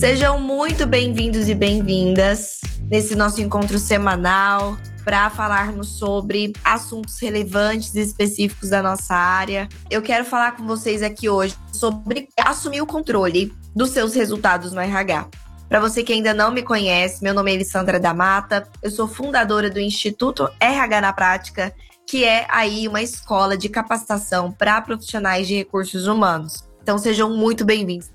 Sejam muito bem-vindos e bem-vindas nesse nosso encontro semanal para falarmos sobre assuntos relevantes e específicos da nossa área. Eu quero falar com vocês aqui hoje sobre assumir o controle dos seus resultados no RH. Para você que ainda não me conhece, meu nome é Elisandra da Mata, eu sou fundadora do Instituto RH na Prática, que é aí uma escola de capacitação para profissionais de recursos humanos. Então sejam muito bem-vindos.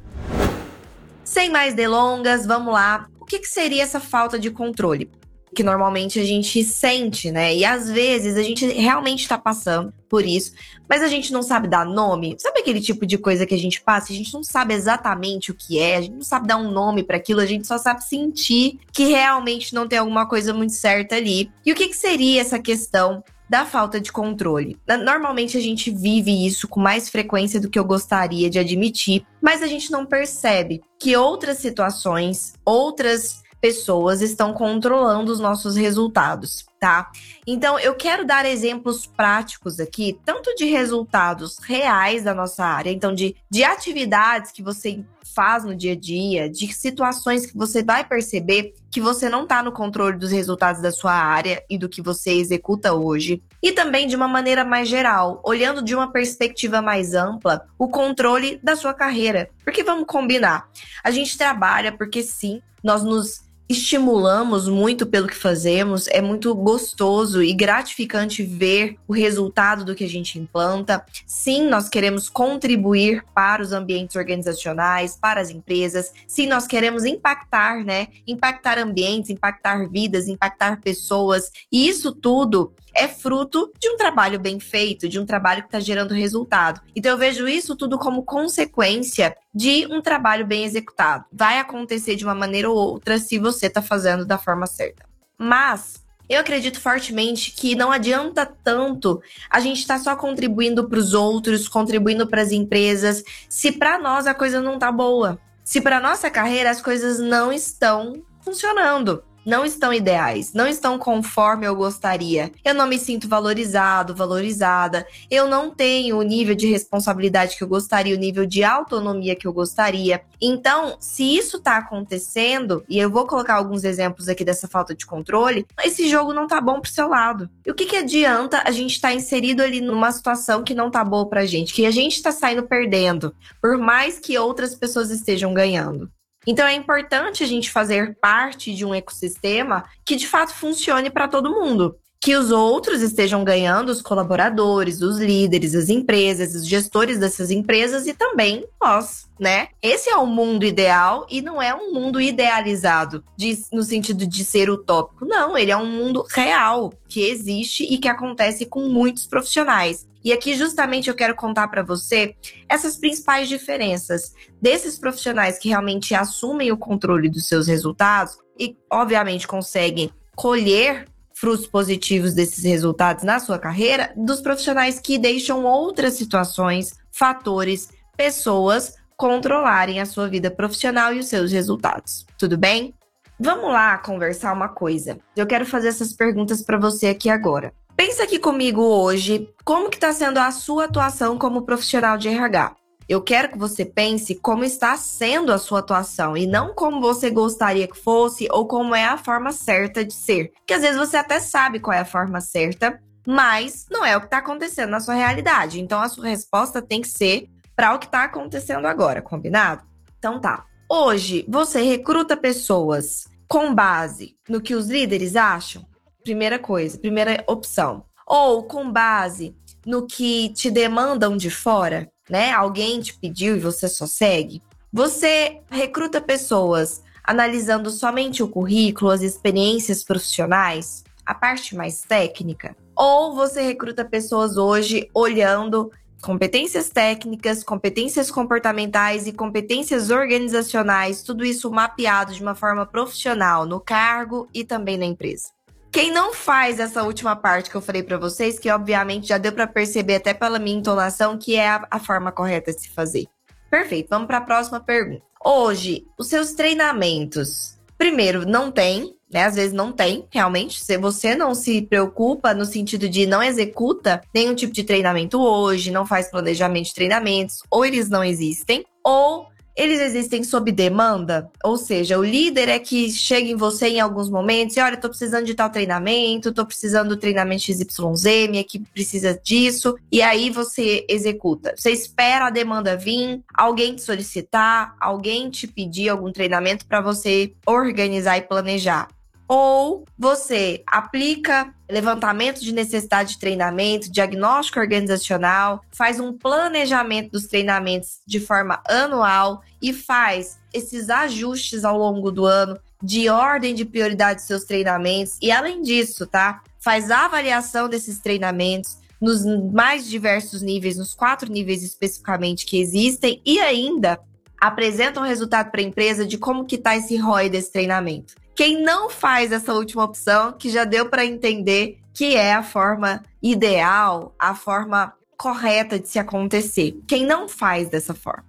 Sem mais delongas, vamos lá. O que, que seria essa falta de controle? que normalmente a gente sente, né? E às vezes a gente realmente está passando por isso, mas a gente não sabe dar nome. Sabe aquele tipo de coisa que a gente passa? A gente não sabe exatamente o que é, a gente não sabe dar um nome para aquilo, a gente só sabe sentir que realmente não tem alguma coisa muito certa ali. E o que, que seria essa questão da falta de controle. Normalmente a gente vive isso com mais frequência do que eu gostaria de admitir, mas a gente não percebe que outras situações, outras pessoas estão controlando os nossos resultados, tá? Então, eu quero dar exemplos práticos aqui, tanto de resultados reais da nossa área, então de, de atividades que você faz no dia a dia, de situações que você vai perceber que você não está no controle dos resultados da sua área e do que você executa hoje. E também de uma maneira mais geral, olhando de uma perspectiva mais ampla, o controle da sua carreira. Porque vamos combinar, a gente trabalha porque sim, nós nos estimulamos muito pelo que fazemos, é muito gostoso e gratificante ver o resultado do que a gente implanta. Sim, nós queremos contribuir para os ambientes organizacionais, para as empresas. Sim, nós queremos impactar, né? Impactar ambientes, impactar vidas, impactar pessoas. E isso tudo é fruto de um trabalho bem feito, de um trabalho que está gerando resultado. Então eu vejo isso tudo como consequência de um trabalho bem executado. Vai acontecer de uma maneira ou outra se você está fazendo da forma certa. Mas eu acredito fortemente que não adianta tanto a gente estar tá só contribuindo para os outros, contribuindo para as empresas, se para nós a coisa não tá boa. Se para nossa carreira as coisas não estão funcionando não estão ideais, não estão conforme eu gostaria. Eu não me sinto valorizado, valorizada. Eu não tenho o nível de responsabilidade que eu gostaria, o nível de autonomia que eu gostaria. Então, se isso tá acontecendo, e eu vou colocar alguns exemplos aqui dessa falta de controle, esse jogo não tá bom pro seu lado. E o que, que adianta a gente estar tá inserido ali numa situação que não tá boa pra gente, que a gente tá saindo perdendo, por mais que outras pessoas estejam ganhando? Então é importante a gente fazer parte de um ecossistema que de fato funcione para todo mundo. Que os outros estejam ganhando, os colaboradores, os líderes, as empresas, os gestores dessas empresas e também nós, né? Esse é o mundo ideal e não é um mundo idealizado de, no sentido de ser utópico. Não, ele é um mundo real que existe e que acontece com muitos profissionais. E aqui justamente eu quero contar para você essas principais diferenças desses profissionais que realmente assumem o controle dos seus resultados e obviamente conseguem colher frutos positivos desses resultados na sua carreira, dos profissionais que deixam outras situações, fatores, pessoas controlarem a sua vida profissional e os seus resultados. Tudo bem? Vamos lá conversar uma coisa. Eu quero fazer essas perguntas para você aqui agora. Pensa aqui comigo hoje como que está sendo a sua atuação como profissional de RH. Eu quero que você pense como está sendo a sua atuação e não como você gostaria que fosse ou como é a forma certa de ser. Que às vezes você até sabe qual é a forma certa, mas não é o que está acontecendo na sua realidade. Então a sua resposta tem que ser para o que está acontecendo agora, combinado? Então tá. Hoje você recruta pessoas com base no que os líderes acham? Primeira coisa, primeira opção. Ou com base no que te demandam de fora, né? Alguém te pediu e você só segue. Você recruta pessoas analisando somente o currículo, as experiências profissionais, a parte mais técnica? Ou você recruta pessoas hoje olhando competências técnicas, competências comportamentais e competências organizacionais, tudo isso mapeado de uma forma profissional no cargo e também na empresa. Quem não faz essa última parte que eu falei para vocês, que obviamente já deu para perceber até pela minha entonação que é a, a forma correta de se fazer. Perfeito, vamos para a próxima pergunta. Hoje, os seus treinamentos, primeiro, não tem, né? Às vezes não tem, realmente. Se você não se preocupa no sentido de não executa nenhum tipo de treinamento hoje, não faz planejamento de treinamentos, ou eles não existem, ou eles existem sob demanda, ou seja, o líder é que chega em você em alguns momentos e olha, tô precisando de tal treinamento, tô precisando do treinamento XYZ, minha equipe precisa disso, e aí você executa. Você espera a demanda vir, alguém te solicitar, alguém te pedir algum treinamento para você organizar e planejar ou você aplica levantamento de necessidade de treinamento, diagnóstico organizacional, faz um planejamento dos treinamentos de forma anual e faz esses ajustes ao longo do ano de ordem de prioridade dos seus treinamentos e além disso, tá? Faz a avaliação desses treinamentos nos mais diversos níveis, nos quatro níveis especificamente que existem e ainda apresenta um resultado para a empresa de como que está esse ROI desse treinamento. Quem não faz essa última opção, que já deu para entender que é a forma ideal, a forma correta de se acontecer. Quem não faz dessa forma.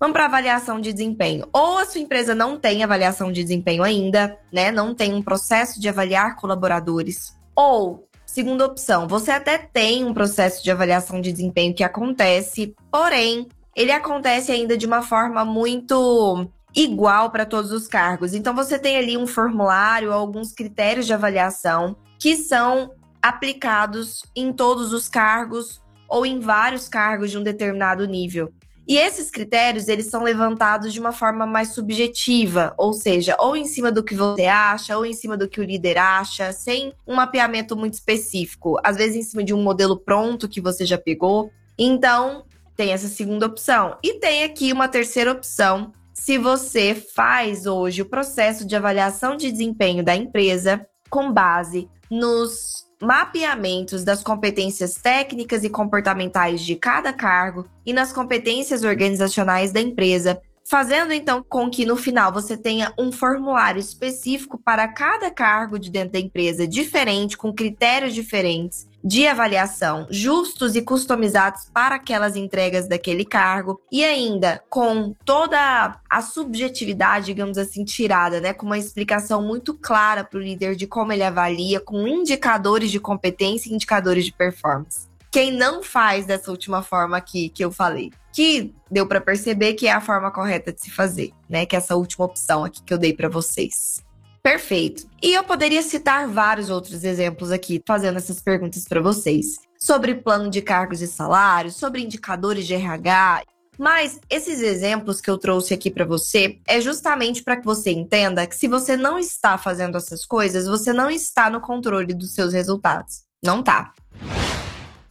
Vamos para avaliação de desempenho. Ou a sua empresa não tem avaliação de desempenho ainda, né? Não tem um processo de avaliar colaboradores. Ou, segunda opção, você até tem um processo de avaliação de desempenho que acontece, porém, ele acontece ainda de uma forma muito igual para todos os cargos. Então você tem ali um formulário, alguns critérios de avaliação que são aplicados em todos os cargos ou em vários cargos de um determinado nível. E esses critérios, eles são levantados de uma forma mais subjetiva, ou seja, ou em cima do que você acha, ou em cima do que o líder acha, sem um mapeamento muito específico, às vezes em cima de um modelo pronto que você já pegou. Então, tem essa segunda opção. E tem aqui uma terceira opção, se você faz hoje o processo de avaliação de desempenho da empresa com base nos mapeamentos das competências técnicas e comportamentais de cada cargo e nas competências organizacionais da empresa, fazendo então com que no final você tenha um formulário específico para cada cargo de dentro da empresa diferente, com critérios diferentes de avaliação justos e customizados para aquelas entregas daquele cargo e ainda com toda a subjetividade, digamos assim, tirada, né, com uma explicação muito clara para o líder de como ele avalia, com indicadores de competência e indicadores de performance. Quem não faz dessa última forma aqui que eu falei, que deu para perceber que é a forma correta de se fazer, né, que é essa última opção aqui que eu dei para vocês. Perfeito. E eu poderia citar vários outros exemplos aqui, fazendo essas perguntas para vocês. Sobre plano de cargos e salários, sobre indicadores de RH. Mas esses exemplos que eu trouxe aqui para você é justamente para que você entenda que se você não está fazendo essas coisas, você não está no controle dos seus resultados. Não tá.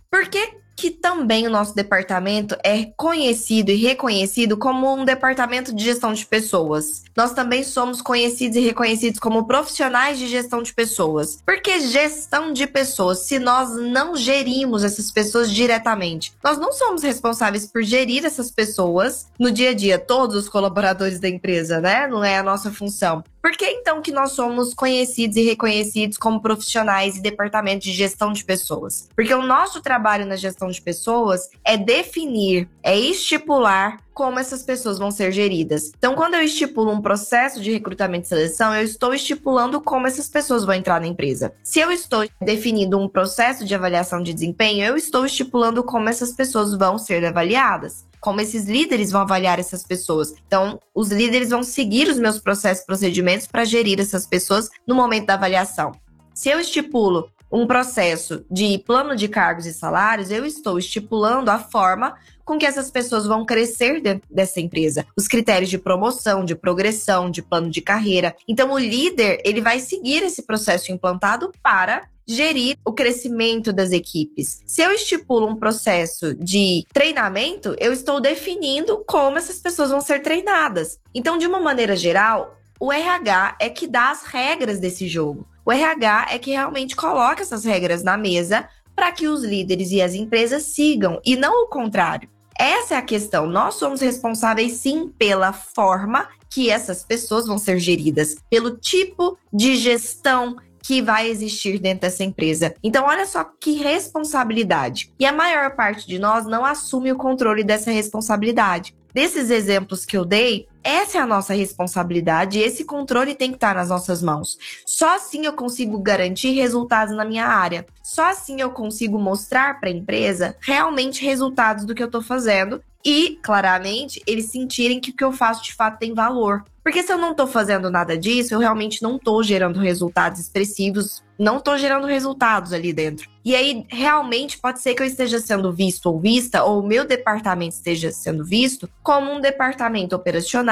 Por que que também o nosso departamento é conhecido e reconhecido como um departamento de gestão de pessoas. Nós também somos conhecidos e reconhecidos como profissionais de gestão de pessoas. Porque gestão de pessoas, se nós não gerimos essas pessoas diretamente, nós não somos responsáveis por gerir essas pessoas no dia a dia, todos os colaboradores da empresa, né? Não é a nossa função. Por que então que nós somos conhecidos e reconhecidos como profissionais e departamento de gestão de pessoas? Porque o nosso trabalho na gestão de pessoas é definir, é estipular como essas pessoas vão ser geridas. Então, quando eu estipulo um processo de recrutamento e seleção, eu estou estipulando como essas pessoas vão entrar na empresa. Se eu estou definindo um processo de avaliação de desempenho, eu estou estipulando como essas pessoas vão ser avaliadas como esses líderes vão avaliar essas pessoas. Então, os líderes vão seguir os meus processos e procedimentos para gerir essas pessoas no momento da avaliação. Se eu estipulo um processo de plano de cargos e salários, eu estou estipulando a forma com que essas pessoas vão crescer dentro dessa empresa, os critérios de promoção, de progressão, de plano de carreira. Então, o líder ele vai seguir esse processo implantado para gerir o crescimento das equipes. Se eu estipulo um processo de treinamento, eu estou definindo como essas pessoas vão ser treinadas. Então, de uma maneira geral, o RH é que dá as regras desse jogo. O RH é que realmente coloca essas regras na mesa para que os líderes e as empresas sigam e não o contrário. Essa é a questão. Nós somos responsáveis sim pela forma que essas pessoas vão ser geridas, pelo tipo de gestão que vai existir dentro dessa empresa. Então, olha só que responsabilidade. E a maior parte de nós não assume o controle dessa responsabilidade. Desses exemplos que eu dei, essa é a nossa responsabilidade esse controle tem que estar nas nossas mãos. Só assim eu consigo garantir resultados na minha área. Só assim eu consigo mostrar para a empresa realmente resultados do que eu estou fazendo e, claramente, eles sentirem que o que eu faço de fato tem valor. Porque se eu não estou fazendo nada disso, eu realmente não estou gerando resultados expressivos, não estou gerando resultados ali dentro. E aí, realmente, pode ser que eu esteja sendo visto ou vista, ou o meu departamento esteja sendo visto como um departamento operacional,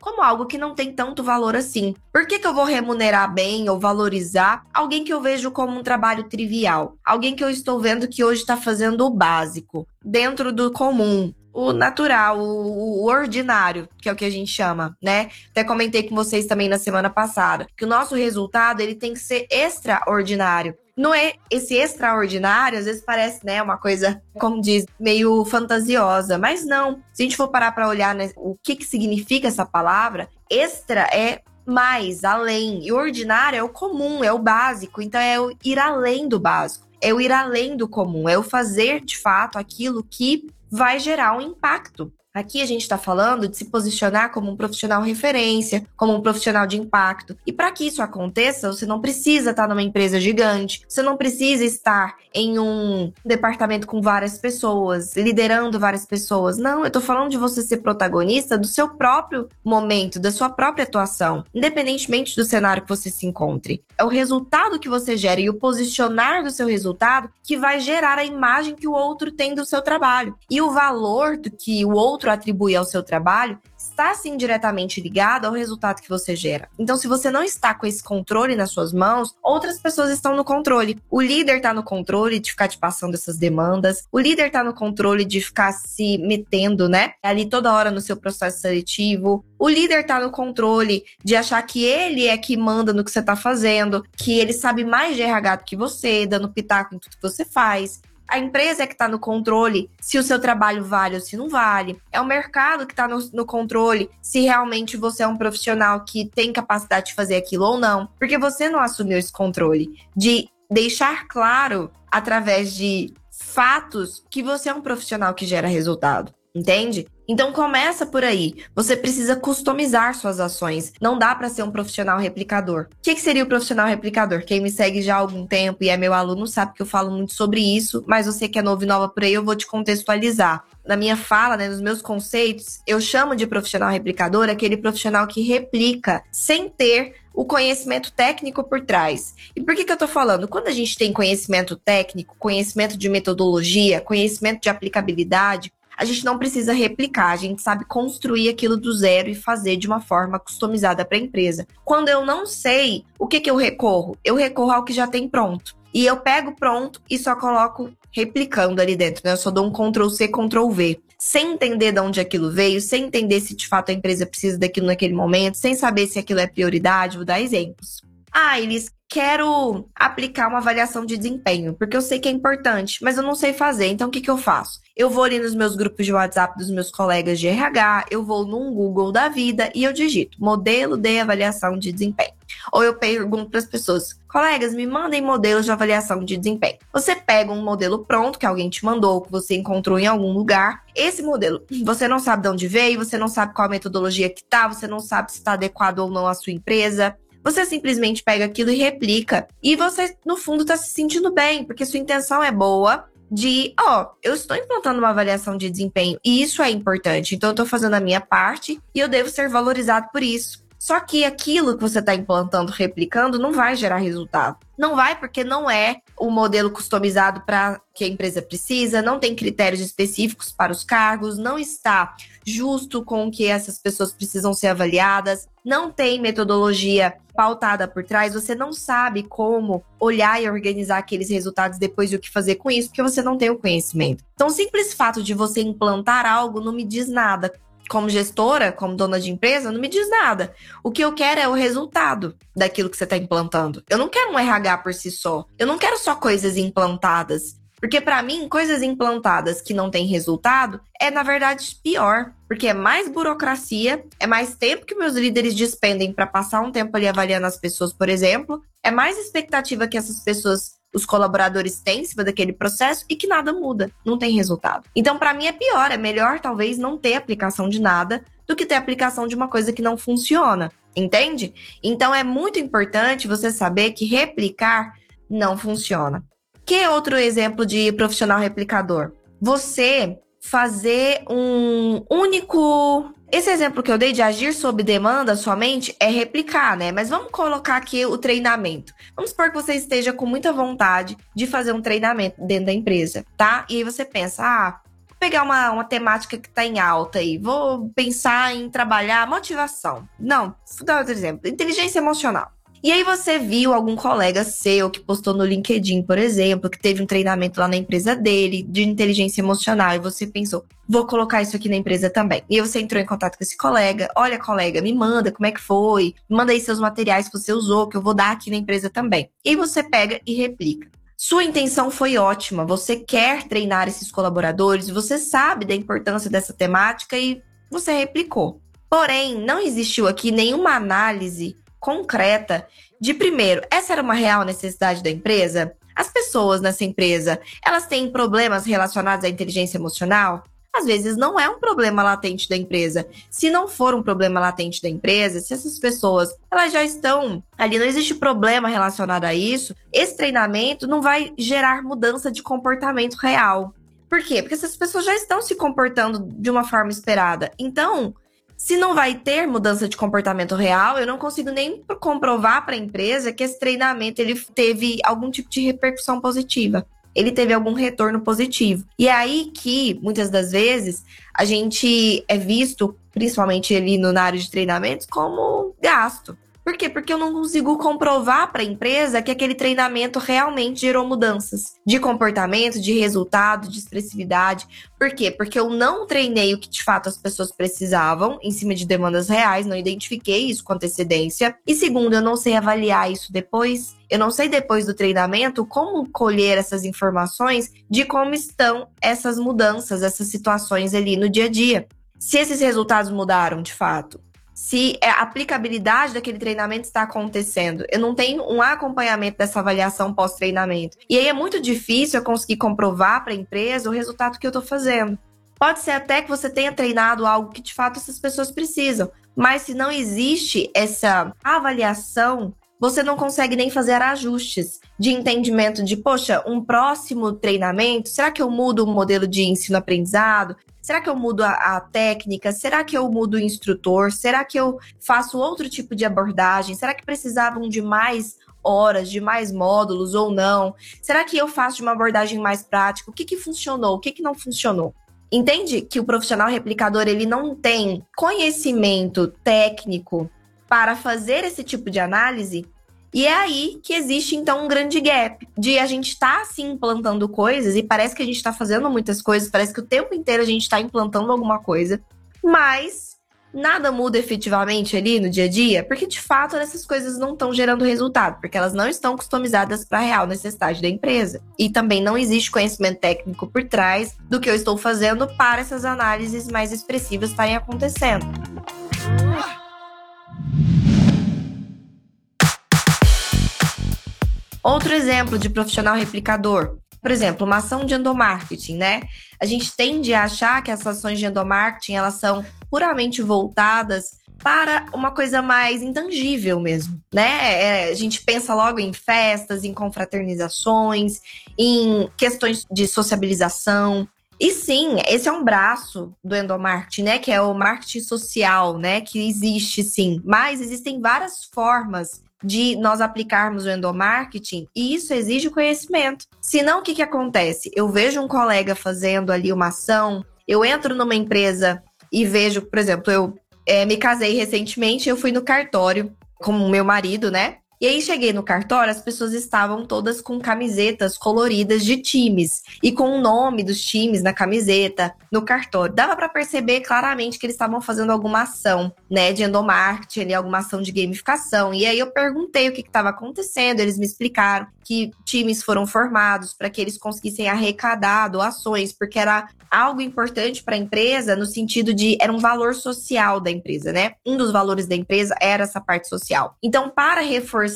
como algo que não tem tanto valor assim. Por que, que eu vou remunerar bem ou valorizar alguém que eu vejo como um trabalho trivial? Alguém que eu estou vendo que hoje está fazendo o básico, dentro do comum, o natural, o, o, ordinário, que é o que a gente chama, né? Até comentei com vocês também na semana passada, que o nosso resultado ele tem que ser extraordinário. Não é esse extraordinário, às vezes parece, né, uma coisa, como diz, meio fantasiosa, mas não. Se a gente for parar para olhar né, o que que significa essa palavra, extra é mais, além, e ordinário é o comum, é o básico, então é o ir além do básico. É o ir além do comum, é o fazer de fato aquilo que vai gerar um impacto. Aqui a gente está falando de se posicionar como um profissional referência, como um profissional de impacto. E para que isso aconteça, você não precisa estar tá numa empresa gigante, você não precisa estar em um departamento com várias pessoas, liderando várias pessoas. Não, eu estou falando de você ser protagonista do seu próprio momento, da sua própria atuação, independentemente do cenário que você se encontre. É o resultado que você gera e o posicionar do seu resultado que vai gerar a imagem que o outro tem do seu trabalho. E o valor do que o outro outro atribui ao seu trabalho está sim diretamente ligado ao resultado que você gera. Então, se você não está com esse controle nas suas mãos, outras pessoas estão no controle. O líder está no controle de ficar te passando essas demandas, o líder está no controle de ficar se metendo, né? Ali toda hora no seu processo seletivo. O líder está no controle de achar que ele é que manda no que você está fazendo, que ele sabe mais de RH do que você, dando pitaco em tudo que você faz. A empresa é que está no controle se o seu trabalho vale ou se não vale. É o mercado que está no, no, controle se realmente você é um profissional que tem capacidade de fazer aquilo ou não. Porque você não assumiu esse controle de deixar claro através de fatos que você é um profissional que gera resultado. Entende? Então começa por aí. Você precisa customizar suas ações. Não dá para ser um profissional replicador. O que, que, seria o profissional replicador? Quem me segue já há algum tempo e é meu aluno sabe que eu falo muito sobre isso, mas você que é novo e nova por aí, eu vou te contextualizar. Na minha fala, né, nos meus conceitos, eu chamo de profissional replicador aquele profissional que replica sem ter o conhecimento técnico por trás. E por que, que eu tô falando? Quando a gente tem conhecimento técnico, conhecimento de metodologia, conhecimento de aplicabilidade, a gente não precisa replicar, a gente sabe construir aquilo do zero e fazer de uma forma customizada para a empresa. Quando eu não sei, o que, que eu recorro? Eu recorro ao que já tem pronto. E eu pego pronto e só coloco replicando ali dentro, né? Eu só dou um Ctrl C, Ctrl V. Sem entender de onde aquilo veio, sem entender se de fato a empresa precisa daquilo naquele momento, sem saber se aquilo é prioridade, vou dar exemplos. Ah, eles quero aplicar uma avaliação de desempenho, porque eu sei que é importante, mas eu não sei fazer. Então, o que, que eu faço? Eu vou ali nos meus grupos de WhatsApp dos meus colegas de RH, eu vou num Google da vida e eu digito modelo de avaliação de desempenho. Ou eu pergunto para as pessoas, colegas, me mandem modelos de avaliação de desempenho. Você pega um modelo pronto que alguém te mandou, que você encontrou em algum lugar. Esse modelo, você não sabe de onde veio, você não sabe qual a metodologia que tá, você não sabe se está adequado ou não à sua empresa. Você simplesmente pega aquilo e replica. E você, no fundo, está se sentindo bem, porque sua intenção é boa, de, ó, oh, eu estou implantando uma avaliação de desempenho e isso é importante. Então eu estou fazendo a minha parte e eu devo ser valorizado por isso. Só que aquilo que você está implantando, replicando, não vai gerar resultado. Não vai porque não é o modelo customizado para que a empresa precisa, não tem critérios específicos para os cargos, não está justo com o que essas pessoas precisam ser avaliadas, não tem metodologia pautada por trás, você não sabe como olhar e organizar aqueles resultados depois e o que fazer com isso, porque você não tem o conhecimento. Então, o simples fato de você implantar algo não me diz nada como gestora, como dona de empresa, não me diz nada. O que eu quero é o resultado daquilo que você está implantando. Eu não quero um RH por si só. Eu não quero só coisas implantadas. Porque para mim, coisas implantadas que não têm resultado é na verdade pior, porque é mais burocracia, é mais tempo que meus líderes despendem para passar um tempo ali avaliando as pessoas, por exemplo, é mais expectativa que essas pessoas os colaboradores têm em cima daquele processo e que nada muda, não tem resultado. Então, para mim é pior, é melhor talvez não ter aplicação de nada do que ter aplicação de uma coisa que não funciona, entende? Então é muito importante você saber que replicar não funciona. Que outro exemplo de profissional replicador? Você fazer um único esse exemplo que eu dei de agir sob demanda somente é replicar, né? Mas vamos colocar aqui o treinamento. Vamos supor que você esteja com muita vontade de fazer um treinamento dentro da empresa, tá? E aí você pensa, ah, vou pegar uma, uma temática que está em alta aí, vou pensar em trabalhar motivação. Não, vou dar outro exemplo: inteligência emocional. E aí você viu algum colega seu que postou no LinkedIn, por exemplo, que teve um treinamento lá na empresa dele de inteligência emocional e você pensou, vou colocar isso aqui na empresa também. E aí você entrou em contato com esse colega, olha colega, me manda como é que foi, manda aí seus materiais que você usou, que eu vou dar aqui na empresa também. E aí você pega e replica. Sua intenção foi ótima, você quer treinar esses colaboradores, você sabe da importância dessa temática e você replicou. Porém, não existiu aqui nenhuma análise concreta de primeiro, essa era uma real necessidade da empresa? As pessoas nessa empresa, elas têm problemas relacionados à inteligência emocional? Às vezes não é um problema latente da empresa. Se não for um problema latente da empresa, se essas pessoas elas já estão ali, não existe problema relacionado a isso, esse treinamento não vai gerar mudança de comportamento real. Por quê? Porque essas pessoas já estão se comportando de uma forma esperada. Então, se não vai ter mudança de comportamento real, eu não consigo nem comprovar para a empresa que esse treinamento ele teve algum tipo de repercussão positiva. Ele teve algum retorno positivo. E é aí que, muitas das vezes, a gente é visto, principalmente ali no na área de treinamentos, como gasto. Por quê? Porque eu não consigo comprovar para a empresa que aquele treinamento realmente gerou mudanças de comportamento, de resultado, de expressividade. Por quê? Porque eu não treinei o que de fato as pessoas precisavam em cima de demandas reais, não identifiquei isso com antecedência. E segundo, eu não sei avaliar isso depois. Eu não sei depois do treinamento como colher essas informações de como estão essas mudanças, essas situações ali no dia a dia. Se esses resultados mudaram de fato, se é, a aplicabilidade daquele treinamento está acontecendo. Eu não tenho um acompanhamento dessa avaliação pós-treinamento. E aí é muito difícil eu conseguir comprovar para a empresa o resultado que eu estou fazendo. Pode ser até que você tenha treinado algo que de fato essas pessoas precisam, mas se não existe essa avaliação, você não consegue nem fazer ajustes de entendimento de, poxa, um próximo treinamento, será que eu mudo o modelo de ensino-aprendizado? Será que eu mudo a, a, técnica? Será que eu mudo o instrutor? Será que eu faço outro tipo de abordagem? Será que precisavam de mais horas, de mais módulos ou não? Será que eu faço de uma abordagem mais prática? O que, que funcionou? O que, que não funcionou? Entende que o profissional replicador ele não tem conhecimento técnico para fazer esse tipo de análise? E é aí que existe, então, um grande gap de a gente tá, assim, implantando coisas e parece que a gente está fazendo muitas coisas, parece que o tempo inteiro a gente está implantando alguma coisa, mas nada muda efetivamente ali no dia a dia, porque de fato essas coisas não estão gerando resultado, porque elas não estão customizadas para a real necessidade da empresa. E também não existe conhecimento técnico por trás do que eu estou fazendo para essas análises mais expressivas estarem acontecendo. Outro exemplo de profissional replicador. Por exemplo, uma ação de endomarketing, né? A gente tende a achar que essas ações de endomarketing, elas são puramente voltadas para uma coisa mais intangível mesmo, né? É, a gente pensa logo em festas, em confraternizações, em questões de sociabilização. E sim, esse é um braço do endomarketing, né? Que é o marketing social, né? Que existe sim. Mas existem várias formas de nós aplicarmos o endomarketing e isso exige conhecimento. Senão, o que, que acontece? Eu vejo um colega fazendo ali uma ação, eu entro numa empresa e vejo, por exemplo, eu é, me casei recentemente, eu fui no cartório com o meu marido, né? E aí cheguei no cartório, as pessoas estavam todas com camisetas coloridas de times e com o nome dos times na camiseta, no cartório. Dava para perceber claramente que eles estavam fazendo alguma ação, né, de endomarketing, alguma ação de gamificação. E aí eu perguntei o que estava acontecendo, eles me explicaram que times foram formados para que eles conseguissem arrecadar doações, porque era algo importante para a empresa no sentido de era um valor social da empresa, né? Um dos valores da empresa era essa parte social. Então, para reforçar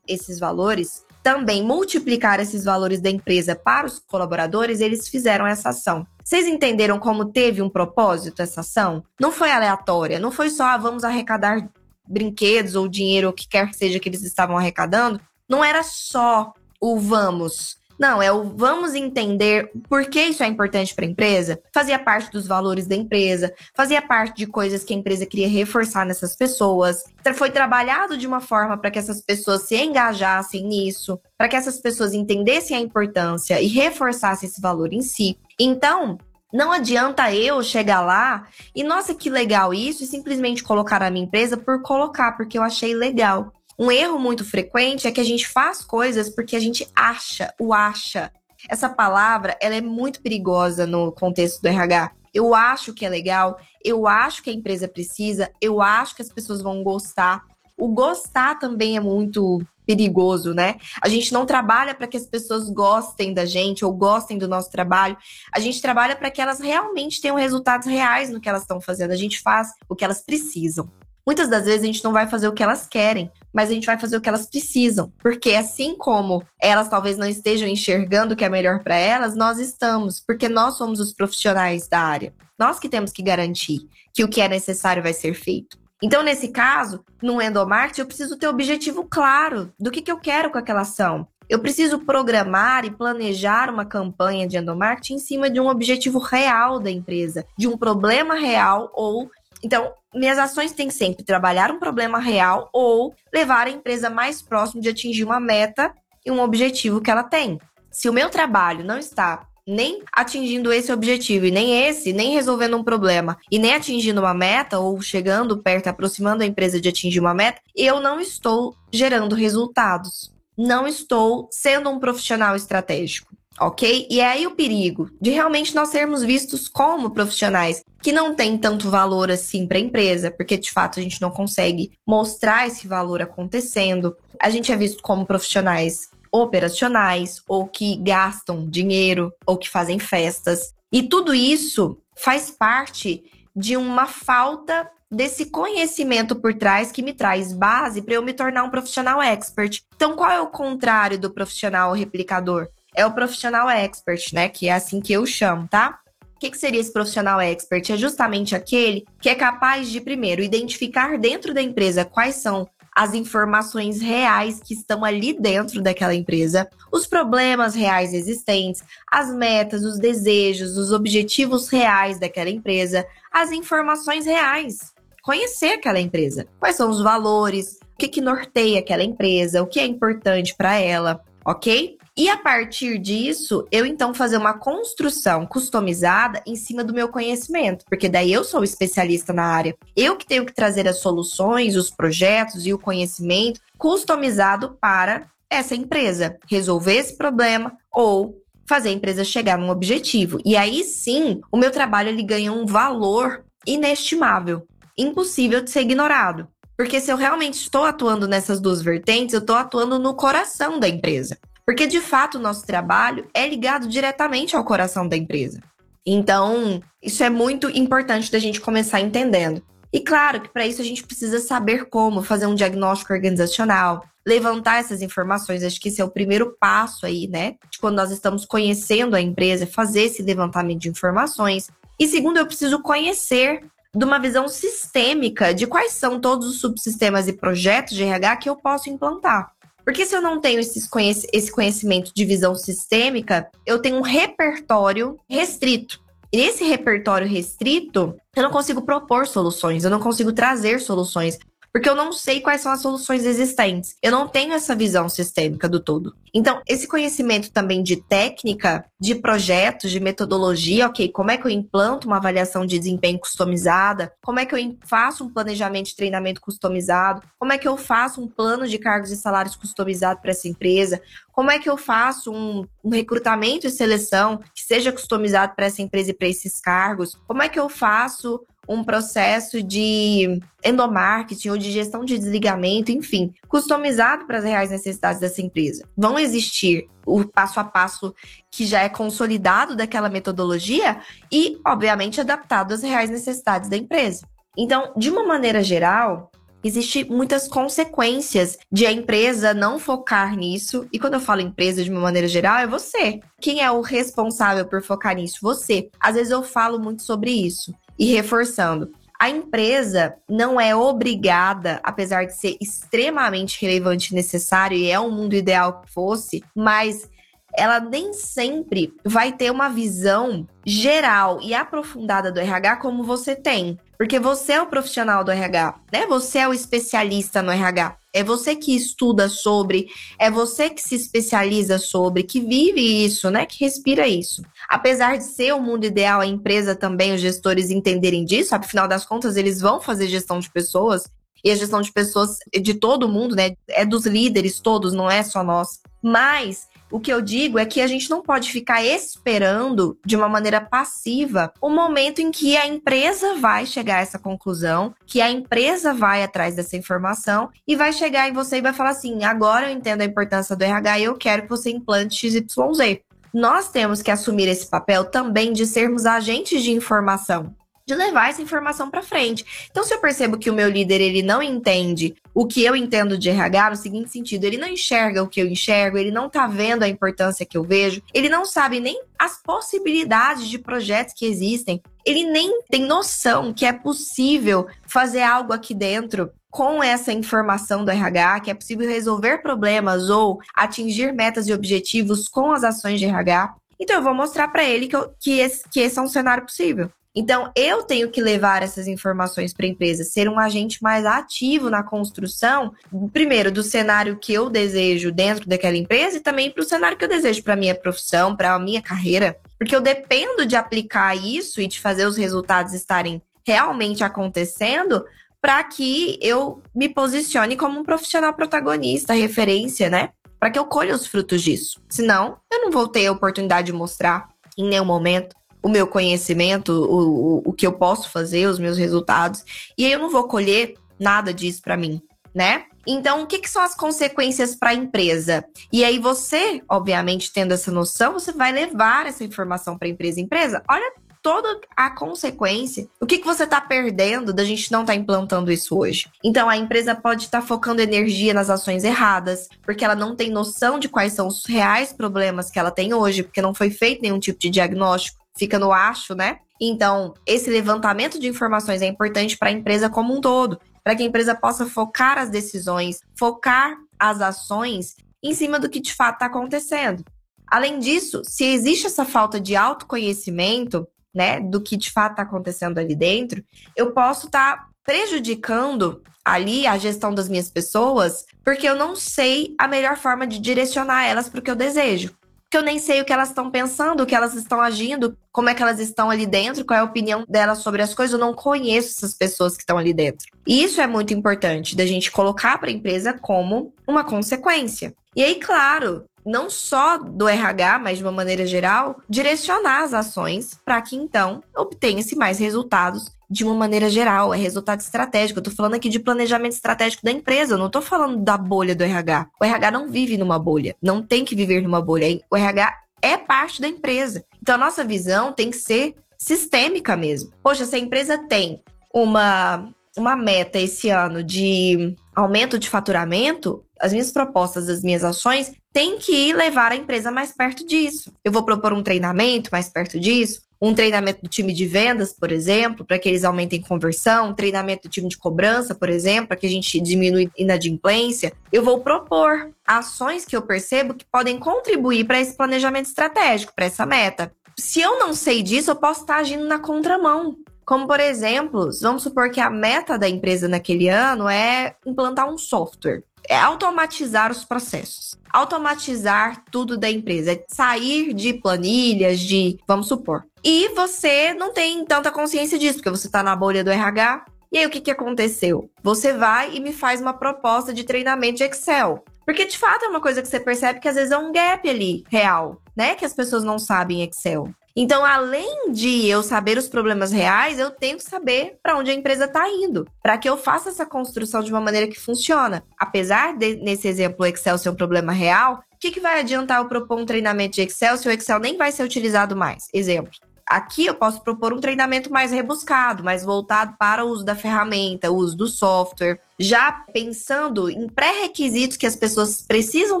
esses valores, também multiplicar esses valores da empresa para os colaboradores, eles fizeram essa ação. Vocês entenderam como teve um propósito essa ação? Não foi aleatória, não foi só ah, vamos arrecadar brinquedos ou dinheiro, o que quer que seja que eles estavam arrecadando. Não era só o vamos, não, é o vamos entender por que isso é importante para a empresa. Fazia parte dos valores da empresa, fazia parte de coisas que a empresa queria reforçar nessas pessoas. Foi trabalhado de uma forma para que essas pessoas se engajassem nisso, para que essas pessoas entendessem a importância e reforçassem esse valor em si. Então, não adianta eu chegar lá e, nossa, que legal isso, e simplesmente colocar a minha empresa por colocar, porque eu achei legal. Um erro muito frequente é que a gente faz coisas porque a gente acha, o acha. Essa palavra, ela é muito perigosa no contexto do RH. Eu acho que é legal, eu acho que a empresa precisa, eu acho que as pessoas vão gostar. O gostar também é muito perigoso, né? A gente não trabalha para que as pessoas gostem da gente ou gostem do nosso trabalho. A gente trabalha para que elas realmente tenham resultados reais no que elas estão fazendo. A gente faz o que elas precisam. Muitas das vezes a gente não vai fazer o que elas querem, mas a gente vai fazer o que elas precisam. Porque assim como elas talvez não estejam enxergando o que é melhor para elas, nós estamos, porque nós somos os profissionais da área. Nós que temos que garantir que o que é necessário vai ser feito. Então, nesse caso, no endomarketing, eu preciso ter objetivo claro do que, que eu quero com aquela ação. Eu preciso programar e planejar uma campanha de endomarketing em cima de um objetivo real da empresa, de um problema real ou então, minhas ações têm sempre trabalhar um problema real ou levar a empresa mais próximo de atingir uma meta e um objetivo que ela tem. Se o meu trabalho não está nem atingindo esse objetivo e nem esse, nem resolvendo um problema e nem atingindo uma meta ou chegando perto, aproximando a empresa de atingir uma meta, eu não estou gerando resultados. Não estou sendo um profissional estratégico ok? E é aí o perigo de realmente nós sermos vistos como profissionais que não têm tanto valor assim para a empresa, porque de fato a gente não consegue mostrar esse valor acontecendo. A gente é visto como profissionais operacionais ou que gastam dinheiro ou que fazem festas. E tudo isso faz parte de uma falta desse conhecimento por trás que me traz base para eu me tornar um profissional expert. Então, qual é o contrário do profissional replicador? É o profissional expert, né? Que é assim que eu chamo, tá? O que, que seria esse profissional expert? É justamente aquele que é capaz de, primeiro, identificar dentro da empresa quais são as informações reais que estão ali dentro daquela empresa, os problemas reais existentes, as metas, os desejos, os objetivos reais daquela empresa, as informações reais. Conhecer aquela empresa. Quais são os valores, o que, que norteia aquela empresa, o que é importante para ela, ok? E a partir disso, eu então fazer uma construção customizada em cima do meu conhecimento, porque daí eu sou especialista na área. Eu que tenho que trazer as soluções, os projetos e o conhecimento customizado para essa empresa resolver esse problema ou fazer a empresa chegar num objetivo. E aí sim, o meu trabalho ele ganha um valor inestimável, impossível de ser ignorado. Porque se eu realmente estou atuando nessas duas vertentes, eu estou atuando no coração da empresa. Porque, de fato, o nosso trabalho é ligado diretamente ao coração da empresa. Então, isso é muito importante da gente começar entendendo. E claro que para isso a gente precisa saber como fazer um diagnóstico organizacional, levantar essas informações. Acho que esse é o primeiro passo aí, né? De quando nós estamos conhecendo a empresa, fazer esse levantamento de informações. E segundo, eu preciso conhecer de uma visão sistêmica de quais são todos os subsistemas e projetos de RH que eu posso implantar. Porque se eu não tenho esse conhecimento de visão sistêmica, eu tenho um repertório restrito. E nesse repertório restrito, eu não consigo propor soluções, eu não consigo trazer soluções. Porque eu não sei quais são as soluções existentes. Eu não tenho essa visão sistêmica do todo. Então, esse conhecimento também de técnica, de projetos, de metodologia, ok, como é que eu implanto uma avaliação de desempenho customizada? Como é que eu faço um planejamento de treinamento customizado? Como é que eu faço um plano de cargos e salários customizado para essa empresa? Como é que eu faço um, um recrutamento e seleção que seja customizado para essa empresa e para esses cargos? Como é que eu faço um processo de endomarketing ou de gestão de desligamento, enfim, customizado para as reais necessidades dessa empresa. Vão existir o passo a passo que já é consolidado daquela metodologia e, obviamente, adaptado às reais necessidades da empresa. Então, de uma maneira geral, Existem muitas consequências de a empresa não focar nisso. E quando eu falo empresa de uma maneira geral, é você. Quem é o responsável por focar nisso? Você. Às vezes eu falo muito sobre isso. E reforçando, a empresa não é obrigada, apesar de ser extremamente relevante e necessário, e é um mundo ideal que fosse, mas ela nem sempre vai ter uma visão geral e aprofundada do RH como você tem. Porque você é o profissional do RH, né? Você é o especialista no RH. É você que estuda sobre, é você que se especializa sobre, que vive isso, né? Que respira isso. Apesar de ser o mundo ideal, a empresa também, os gestores entenderem disso, afinal das contas, eles vão fazer gestão de pessoas, e a gestão de pessoas de todo mundo, né? É dos líderes todos, não é só nós. Mas o que eu digo é que a gente não pode ficar esperando de uma maneira passiva o momento em que a empresa vai chegar a essa conclusão, que a empresa vai atrás dessa informação e vai chegar em você e vai falar assim: agora eu entendo a importância do RH e eu quero que você implante XYZ. Nós temos que assumir esse papel também de sermos agentes de informação de levar essa informação para frente. Então, se eu percebo que o meu líder ele não entende o que eu entendo de RH no seguinte sentido, ele não enxerga o que eu enxergo, ele não tá vendo a importância que eu vejo, ele não sabe nem as possibilidades de projetos que existem, ele nem tem noção que é possível fazer algo aqui dentro com essa informação do RH, que é possível resolver problemas ou atingir metas e objetivos com as ações de RH. Então, eu vou mostrar para ele que, eu, que, esse, que esse é um cenário possível. Então, eu tenho que levar essas informações para a empresa, ser um agente mais ativo na construção, primeiro, do cenário que eu desejo dentro daquela empresa e também para o cenário que eu desejo para a minha profissão, para a minha carreira. Porque eu dependo de aplicar isso e de fazer os resultados estarem realmente acontecendo para que eu me posicione como um profissional protagonista, referência, né? Para que eu colha os frutos disso. Senão, eu não vou ter a oportunidade de mostrar em nenhum momento o meu conhecimento, o, o, o que eu posso fazer, os meus resultados, e aí eu não vou colher nada disso para mim, né? Então, o que, que são as consequências para a empresa? E aí você, obviamente, tendo essa noção, você vai levar essa informação para a empresa. Empresa, olha toda a consequência. O que, que você está perdendo da gente não estar tá implantando isso hoje? Então, a empresa pode estar tá focando energia nas ações erradas, porque ela não tem noção de quais são os reais problemas que ela tem hoje, porque não foi feito nenhum tipo de diagnóstico fica no acho, né? Então, esse levantamento de informações é importante para a empresa como um todo, para que a empresa possa focar as decisões, focar as ações em cima do que de fato está acontecendo. Além disso, se existe essa falta de autoconhecimento, né, do que de fato está acontecendo ali dentro, eu posso estar tá prejudicando ali a gestão das minhas pessoas, porque eu não sei a melhor forma de direcionar elas para o que eu desejo que eu nem sei o que elas estão pensando, o que elas estão agindo, como é que elas estão ali dentro, qual é a opinião delas sobre as coisas. Eu não conheço essas pessoas que estão ali dentro. E isso é muito importante da gente colocar para a empresa como uma consequência. E aí, claro, não só do RH, mas de uma maneira geral, direcionar as ações para que então obtenha-se mais resultados de uma maneira geral, é resultado estratégico. Eu tô falando aqui de planejamento estratégico da empresa, eu não tô falando da bolha do RH. O RH não vive numa bolha, não tem que viver numa bolha. O RH é parte da empresa. Então a nossa visão tem que ser sistêmica mesmo. Poxa, se a empresa tem uma uma meta esse ano de aumento de faturamento, as minhas propostas, as minhas ações têm que levar a empresa mais perto disso. Eu vou propor um treinamento mais perto disso, um treinamento do time de vendas, por exemplo, para que eles aumentem conversão, um treinamento do time de cobrança, por exemplo, para que a gente diminua inadimplência. Eu vou propor ações que eu percebo que podem contribuir para esse planejamento estratégico, para essa meta. Se eu não sei disso, eu posso estar agindo na contramão. Como, por exemplo, vamos supor que a meta da empresa naquele ano é implantar um software, é automatizar os processos, automatizar tudo da empresa, é sair de planilhas, de, vamos supor. E você não tem tanta consciência disso, porque você está na bolha do RH. E aí, o que, que aconteceu? Você vai e me faz uma proposta de treinamento de Excel. Porque de fato é uma coisa que você percebe que às vezes é um gap ali real, né? Que as pessoas não sabem Excel. Então, além de eu saber os problemas reais, eu tenho que saber para onde a empresa está indo, para que eu faça essa construção de uma maneira que funciona. Apesar de, nesse exemplo, o Excel ser um problema real, o que, que vai adiantar eu propor um treinamento de Excel se o Excel nem vai ser utilizado mais? Exemplo. Aqui eu posso propor um treinamento mais rebuscado, mais voltado para o uso da ferramenta, o uso do software, já pensando em pré-requisitos que as pessoas precisam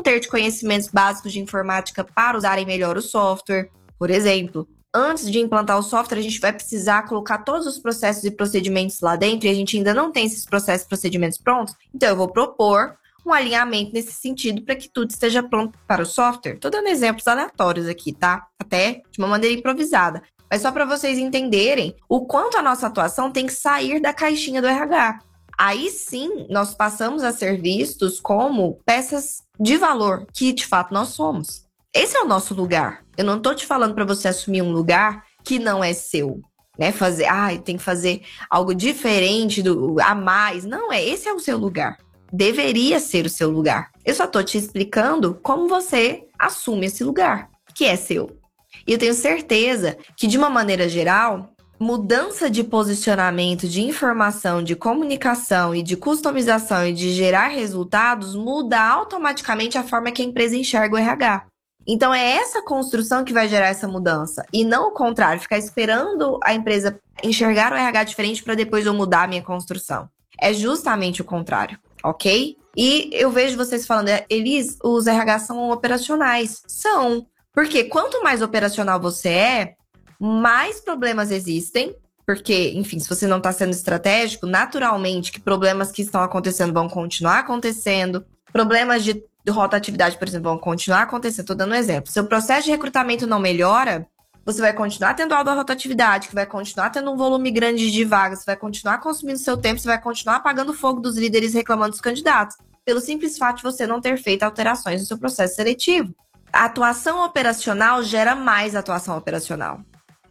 ter de conhecimentos básicos de informática para usarem melhor o software. Por exemplo, antes de implantar o software, a gente vai precisar colocar todos os processos e procedimentos lá dentro e a gente ainda não tem esses processos e procedimentos prontos. Então, eu vou propor um alinhamento nesse sentido para que tudo esteja pronto para o software. Estou dando exemplos aleatórios aqui, tá? Até de uma maneira improvisada. Mas só para vocês entenderem o quanto a nossa atuação tem que sair da caixinha do RH. Aí sim, nós passamos a ser vistos como peças de valor que de fato nós somos. Esse é o nosso lugar. Eu não tô te falando para você assumir um lugar que não é seu, né? Fazer, ah, tem que fazer algo diferente do a mais. Não, é esse é o seu lugar. Deveria ser o seu lugar. Eu só tô te explicando como você assume esse lugar, que é seu. E eu tenho certeza que de uma maneira geral, mudança de posicionamento, de informação, de comunicação e de customização e de gerar resultados muda automaticamente a forma que a empresa enxerga o RH. Então é essa construção que vai gerar essa mudança e não o contrário, ficar esperando a empresa enxergar o RH diferente para depois eu mudar a minha construção. É justamente o contrário, ok? E eu vejo vocês falando, Elis, os RH são operacionais. São. Porque quanto mais operacional você é, mais problemas existem. Porque, enfim, se você não está sendo estratégico, naturalmente que problemas que estão acontecendo vão continuar acontecendo. Problemas de rotatividade, por exemplo, vão continuar acontecendo. Estou dando um exemplo. Se o processo de recrutamento não melhora, você vai continuar tendo alta rotatividade, que vai continuar tendo um volume grande de vagas, vai continuar consumindo seu tempo, você vai continuar apagando o fogo dos líderes reclamando dos candidatos, pelo simples fato de você não ter feito alterações no seu processo seletivo. A atuação operacional gera mais atuação operacional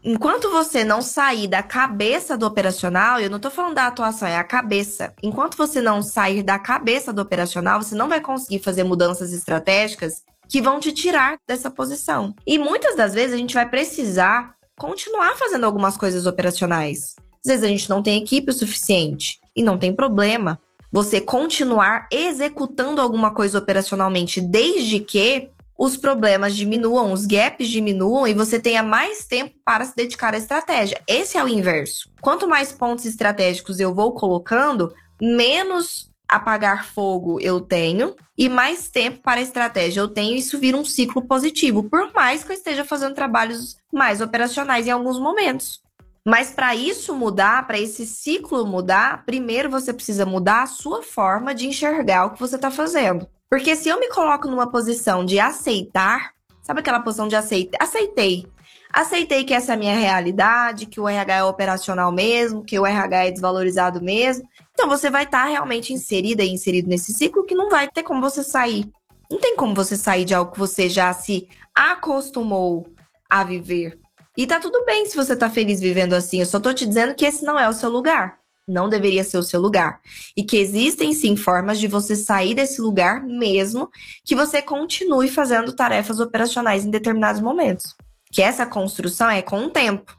enquanto você não sair da cabeça do operacional, eu não estou falando da atuação, é a cabeça. Enquanto você não sair da cabeça do operacional, você não vai conseguir fazer mudanças estratégicas que vão te tirar dessa posição. E muitas das vezes a gente vai precisar continuar fazendo algumas coisas operacionais. Às vezes a gente não tem equipe o suficiente e não tem problema. Você continuar executando alguma coisa operacionalmente, desde que os problemas diminuam, os gaps diminuam e você tenha mais tempo para se dedicar à estratégia. Esse é o inverso. Quanto mais pontos estratégicos eu vou colocando, menos apagar fogo eu tenho e mais tempo para a estratégia eu tenho. Isso vira um ciclo positivo, por mais que eu esteja fazendo trabalhos mais operacionais em alguns momentos. Mas para isso mudar, para esse ciclo mudar, primeiro você precisa mudar a sua forma de enxergar o que você está fazendo. Porque se eu me coloco numa posição de aceitar, sabe aquela posição de aceitar? Aceitei. Aceitei que essa é a minha realidade, que o RH é operacional mesmo, que o RH é desvalorizado mesmo. Então você vai estar tá realmente inserida e inserido nesse ciclo que não vai ter como você sair. Não tem como você sair de algo que você já se acostumou a viver. E tá tudo bem se você tá feliz vivendo assim. Eu só tô te dizendo que esse não é o seu lugar não deveria ser o seu lugar. E que existem sim formas de você sair desse lugar mesmo que você continue fazendo tarefas operacionais em determinados momentos. Que essa construção é com o tempo.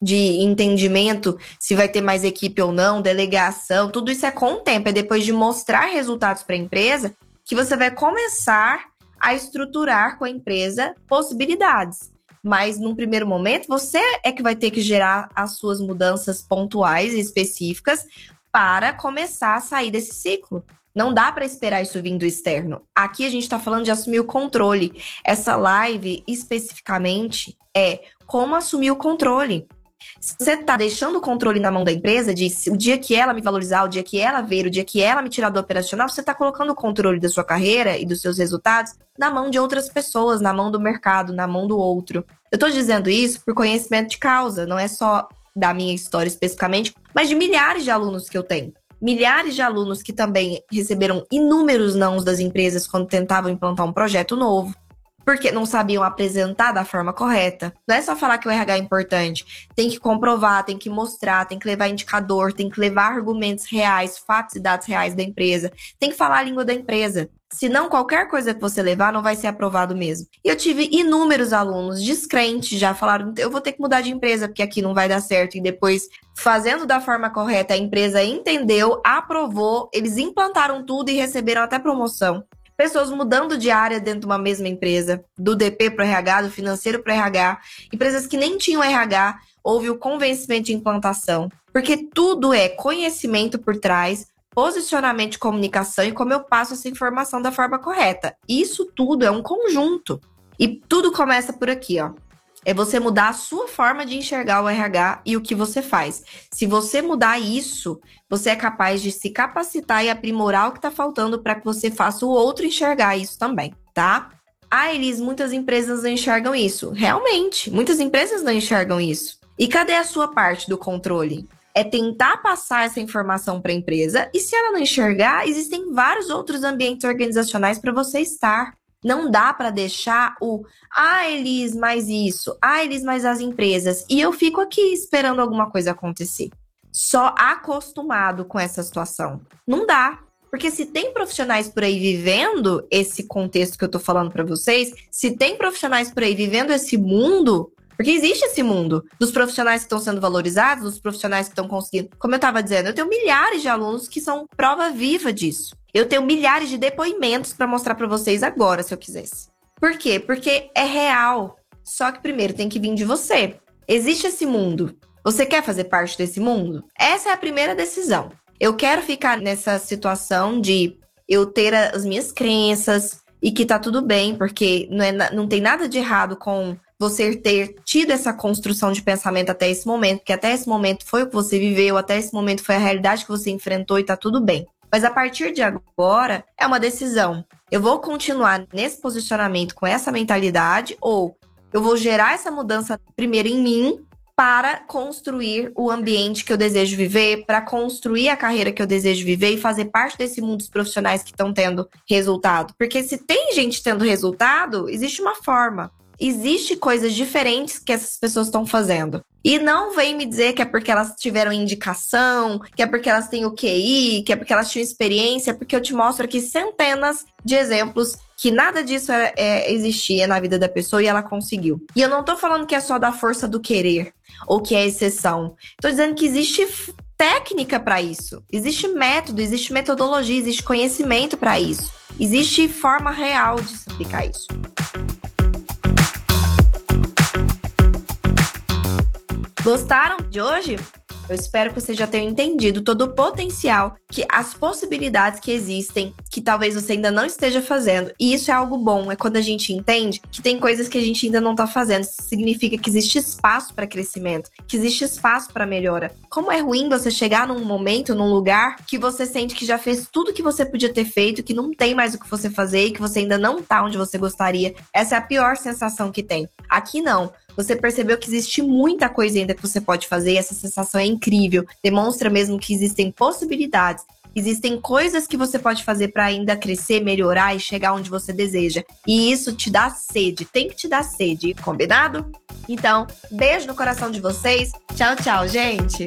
De entendimento, se vai ter mais equipe ou não, delegação, tudo isso é com o tempo. É depois de mostrar resultados para a empresa que você vai começar a estruturar com a empresa possibilidades mas num primeiro momento você é que vai ter que gerar as suas mudanças pontuais e específicas para começar a sair desse ciclo. Não dá para esperar isso vindo externo. Aqui a gente está falando de assumir o controle. Essa live especificamente é como assumir o controle. Se você está deixando o controle na mão da empresa, de o dia que ela me valorizar, o dia que ela ver, o dia que ela me tirar do operacional, você está colocando o controle da sua carreira e dos seus resultados na mão de outras pessoas, na mão do mercado, na mão do outro. Eu estou dizendo isso por conhecimento de causa, não é só da minha história especificamente, mas de milhares de alunos que eu tenho. Milhares de alunos que também receberam inúmeros nãos das empresas quando tentavam implantar um projeto novo porque não sabiam apresentar da forma correta. Não é só falar que o RH é importante, tem que comprovar, tem que mostrar, tem que levar indicador, tem que levar argumentos reais, fatos e dados reais da empresa, tem que falar a língua da empresa. Senão, qualquer coisa que você levar não vai ser aprovado mesmo. E eu tive inúmeros alunos descrentes já falaram: eu vou ter que mudar de empresa porque aqui não vai dar certo. E depois, fazendo da forma correta, a empresa entendeu, aprovou, eles implantaram tudo e receberam até promoção pessoas mudando de área dentro de uma mesma empresa, do DP para o RH, do financeiro para o RH, empresas que nem tinham RH, houve o convencimento de implantação, porque tudo é conhecimento por trás, posicionamento de comunicação e como eu passo essa informação da forma correta. Isso tudo é um conjunto. E tudo começa por aqui, ó é você mudar a sua forma de enxergar o RH e o que você faz. Se você mudar isso, você é capaz de se capacitar e aprimorar o que está faltando para que você faça o outro enxergar isso também, tá? Ah, Elis, muitas empresas não enxergam isso. Realmente, muitas empresas não enxergam isso. E cadê a sua parte do controle? É tentar passar essa informação para a empresa e se ela não enxergar, existem vários outros ambientes organizacionais para você estar. Não dá para deixar o ah, eles mais isso, ah, eles mais as empresas. E eu fico aqui esperando alguma coisa acontecer. Só acostumado com essa situação. Não dá. Porque se tem profissionais por aí vivendo esse contexto que eu tô falando para vocês, se tem profissionais por aí vivendo esse mundo, porque existe esse mundo dos profissionais que estão sendo valorizados, dos profissionais que estão conseguindo. Como eu estava dizendo, eu tenho milhares de alunos que são prova viva disso. Eu tenho milhares de depoimentos para mostrar para vocês agora, se eu quisesse. Por quê? Porque é real. Só que primeiro tem que vir de você. Existe esse mundo. Você quer fazer parte desse mundo? Essa é a primeira decisão. Eu quero ficar nessa situação de eu ter as minhas crenças e que tá tudo bem, porque não, é, não tem nada de errado com você ter tido essa construção de pensamento até esse momento, porque até esse momento foi o que você viveu, até esse momento foi a realidade que você enfrentou e tá tudo bem. Mas a partir de agora, é uma decisão. Eu vou continuar nesse posicionamento com essa mentalidade ou eu vou gerar essa mudança primeiro em mim para construir o ambiente que eu desejo viver, para construir a carreira que eu desejo viver e fazer parte desse mundo dos profissionais que estão tendo resultado. Porque se tem gente tendo resultado, existe uma forma. Existe coisas diferentes que essas pessoas estão fazendo. E não vem me dizer que é porque elas tiveram indicação, que é porque elas têm o QI, que é porque elas tinham experiência, porque eu te mostro aqui centenas de exemplos que nada disso é, é, existia na vida da pessoa e ela conseguiu. E eu não tô falando que é só da força do querer ou que é exceção. Tô dizendo que existe técnica para isso, existe método, existe metodologia, existe conhecimento para isso, existe forma real de se aplicar isso. Gostaram de hoje? Eu espero que você já tenha entendido todo o potencial, que as possibilidades que existem, que talvez você ainda não esteja fazendo. E isso é algo bom, é quando a gente entende que tem coisas que a gente ainda não está fazendo. Isso significa que existe espaço para crescimento, que existe espaço para melhora. Como é ruim você chegar num momento, num lugar que você sente que já fez tudo que você podia ter feito, que não tem mais o que você fazer e que você ainda não está onde você gostaria. Essa é a pior sensação que tem. Aqui não você percebeu que existe muita coisa ainda que você pode fazer e essa sensação é incrível. Demonstra mesmo que existem possibilidades. Existem coisas que você pode fazer para ainda crescer, melhorar e chegar onde você deseja. E isso te dá sede, tem que te dar sede, combinado? Então, beijo no coração de vocês. Tchau, tchau, gente.